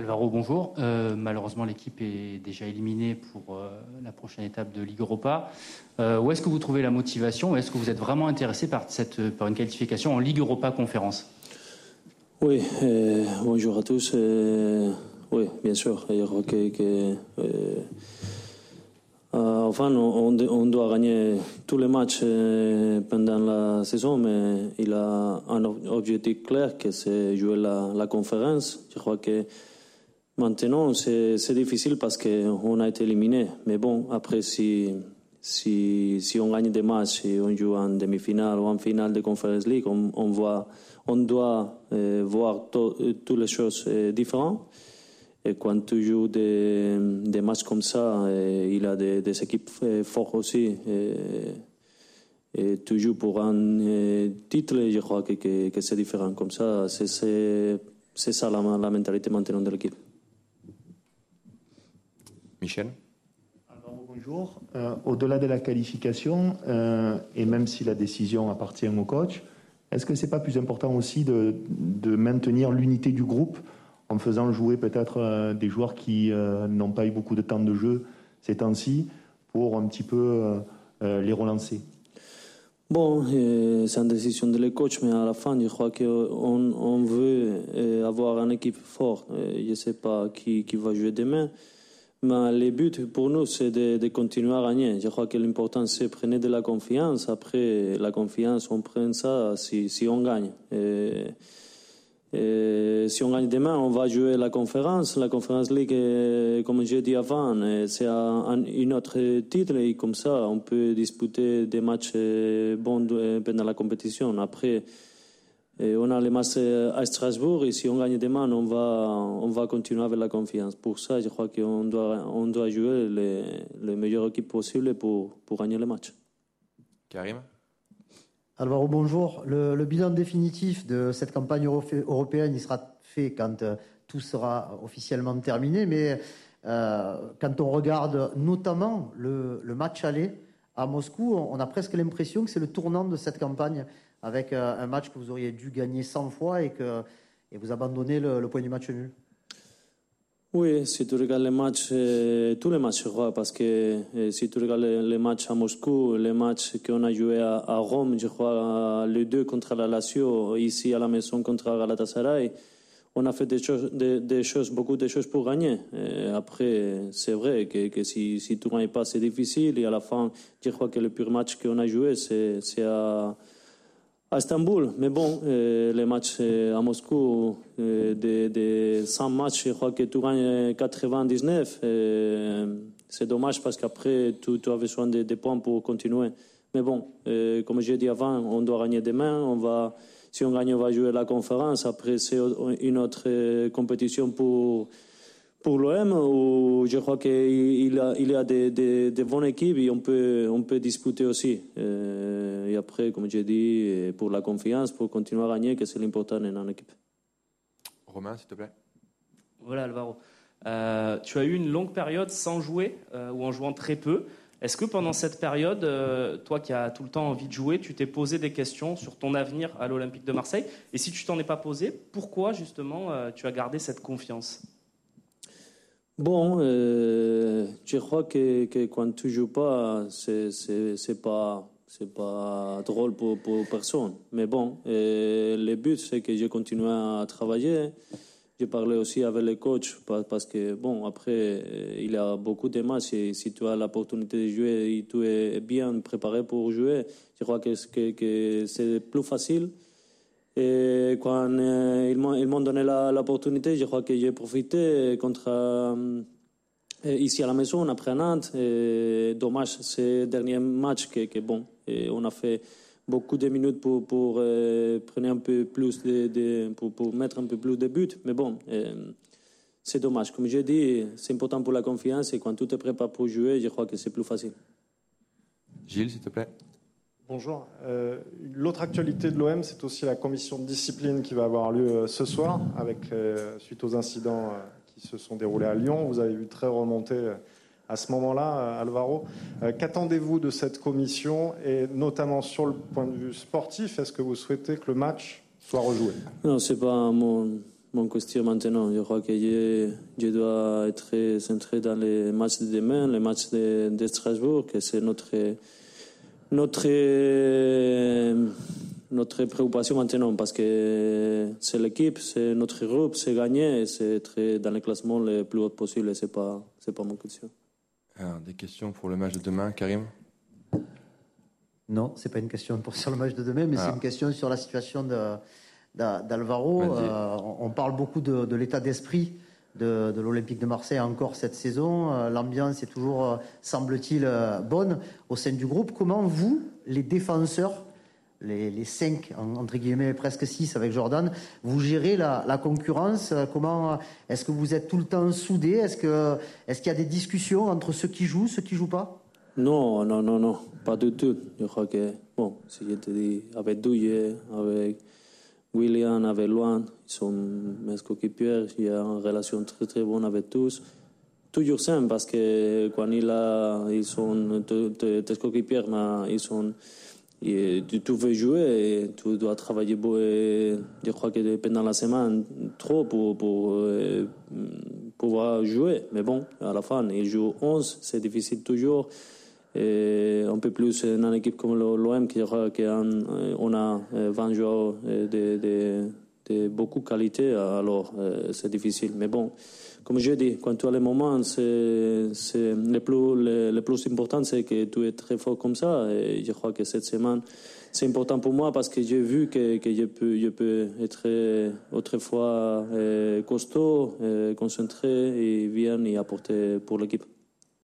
Alvaro, bonjour. Euh, malheureusement, l'équipe est déjà éliminée pour euh, la prochaine étape de Ligue Europa. Euh, où est-ce que vous trouvez la motivation? Est-ce que vous êtes vraiment intéressé par, cette, par une qualification en Ligue Europa Conférence? Oui, bonjour à tous. oui, bien sûr. Je crois que, enfin, on, on, doit gagner tous les matchs pendant la saison, mais il a un objectif clair que c'est jouer la, la conférence. Je crois que Maintenant, c'est difficile parce qu'on a été éliminé. Mais bon, après, si, si, si, on gagne des matchs, si on joue en demi-finale ou en finale de Conference League, on, voit, on doit euh, voir euh, toutes les choses euh, différentes. Et quand tu joues des, des matchs comme ça, il y a des, équipes fortes aussi. Et, tu joues pour un titre, je crois que, que, que c'est différent. Comme ça, c'est ça la, la mentalité maintenant de l'équipe. Michel bonjour. Euh, au-delà de la qualification, euh, et même si la décision appartient au coach, est-ce que ce n'est pas plus important aussi de, maintenir l'unité du groupe en faisant jouer peut-être euh, des joueurs qui n'ont pas eu beaucoup de temps de jeu ces temps-ci pour un petit peu les relancer? Bon, c'est une décision de le coach, mais à la fin, je crois qu'on on veut avoir une équipe forte. Je ne sais pas qui, qui va jouer demain. Mais le but pour nous, c'est de, continuer à gagner. Je crois que l'important, c'est prendre de la confiance. Après, la confiance, on prend ça si, si on gagne. Si on gagne demain, on va jouer la conférence. La conférence League, comme j'ai dit avant, c'est un, un, autre titre et comme ça, on peut disputer des matchs bons pendant la compétition. Après, et on a les matchs à Strasbourg et si on gagne demain, on va, on va continuer avec la confiance. Pour ça, je crois qu'on doit, on doit jouer les, les meilleures équipes possibles pour, pour gagner le match. Karim? Alvaro, bonjour. Le, le, bilan définitif de cette campagne européenne, il sera fait quand euh, tout sera officiellement terminé. Mais euh, quand on regarde notamment le, le match aller à Moscou, on a presque l'impression que c'est le tournant de cette campagne avec euh, un match que vous auriez dû gagner 100 fois et que et vous abandonnez le, point du match nul. Oui, si tu regardes les matchs, euh, tous les matchs, je crois, parce que euh, si tu regardes les, matchs à Moscou, les matchs qu'on a joués à, Rome, je crois, les deux contre la Lazio, ici à la maison contre Galatasaray, on a fait des choses, des, beaucoup de choses pour gagner. après, c'est vrai que, si, si tu ne gagnes pas, c'est difficile. Et à la fin, je crois que le pire match qu'on a joué, c'est à Istanbul. Mais bon, euh, les matchs euh, à Moscou, euh, de, 100 matchs, je crois que tu gagnes 99. c'est dommage parce qu'après, tu, tu, as besoin de, points pour continuer. Mais bon, comme j'ai dit avant, on doit gagner demain. On va, si on gagne, on va jouer la conférence. Après, c'est une autre compétition pour pour l'OM, où je crois qu'il a, il y a des, des, des, bonnes équipes et on peut, on peut disputer aussi. Euh, et après, comme j'ai dit, pour la confiance, pour continuer à gagner, que c'est l'important dans une équipe. Romain, s'il te plaît. Voilà, Alvaro. Euh, tu as eu une longue période sans jouer euh, ou en jouant très peu. Est-ce que pendant cette période, toi qui as tout le temps envie de jouer, tu t'es posé des questions sur ton avenir à l'Olympique de Marseille Et si tu t'en es pas posé, pourquoi justement tu as gardé cette confiance? Bon, euh, je crois que, quand tu joues pas, c'est c'est pas c'est pas drôle pour, pour personne. Mais bon, euh, le but c'est que je continue à travailler. J'ai parlé aussi avec les coachs parce que bon après euh, il y a beaucoup de matchs et si tu as l'opportunité de jouer et tu es bien préparé pour jouer, je crois que, c'est plus facile. Et quand euh, ils m'ont donné l'opportunité, je crois que j'ai profité contre euh, ici à la maison après Nantes. Et dommage ces derniers matchs que, que bon, on a fait beaucoup de minutes pour, pour euh, prendre un peu plus de, de pour, pour, mettre un peu plus de buts. Mais bon, c'est dommage. Comme j'ai dit, c'est important pour la confiance et quand tu te prépares pour jouer, je crois que c'est plus facile. Gilles, s'il te plaît. Bonjour. Euh, l'autre actualité de l'OM, c'est aussi la commission de discipline qui va avoir lieu euh, ce soir, avec euh, suite aux incidents qui se sont déroulés à Lyon. Vous avez vu très remonter à ce moment-là, Alvaro. Qu'attendez-vous de cette commission et notamment sur le point de vue sportif Est-ce que vous souhaitez que le match soit rejoué? Non, c'est pas mon, mon question maintenant. Je crois que je, je, dois être centré dans les matchs de demain, les matchs de, de Strasbourg, que c'est notre, notre, notre préoccupation maintenant parce que c'est l'équipe, c'est notre groupe, c'est gagner, c'est être dans le classement le plus haut possible. C'est pas, c'est pas mon question. Alors, des questions pour le match de demain, Karim? Non, c'est pas une question pour sur le match de demain, mais c'est une question sur la situation d'Alvaro. Euh, on parle beaucoup de, l'état d'esprit de, l'Olympique de Marseille encore cette saison. Euh, l'ambiance est toujours, euh, semble-t-il, bonne au sein du groupe. Comment vous, les défenseurs, les, cinq, entre guillemets, presque six avec Jordan, vous gérez la, concurrence Comment Est-ce que vous êtes tout le temps soudés? Est-ce qu'il est y a des discussions entre ceux qui jouent, ceux qui jouent pas? Non, non, non, non, pas du tout. Je crois que, bon, si je te dis, avec Douillet, avec William, avec Luan, ils sont mes coéquipiers, il y a une relation très très bonne avec tous. Toujours simple parce que quand il a, ils sont tes coéquipiers, ils sont, et tu, veux jouer et tu dois travailler et je crois que pendant la semaine trop pour, pour euh, pouvoir jouer. Mais bon, à la fin, il joue 11, c'est difficile toujours. Et un peu plus dans une équipe comme l'OM qui, qui on a 20 joueurs de, de, de beaucoup de qualité, alors c'est difficile. Mais bon, comme je dis, quand tu as les moments, c'est, le, plus, le, plus important, c'est que tu es très fort comme ça. Et je crois que cette semaine, c'est important pour moi parce que j'ai vu que, je, peux, je peux être autrefois costaud, concentré et bien y apporter pour l'équipe.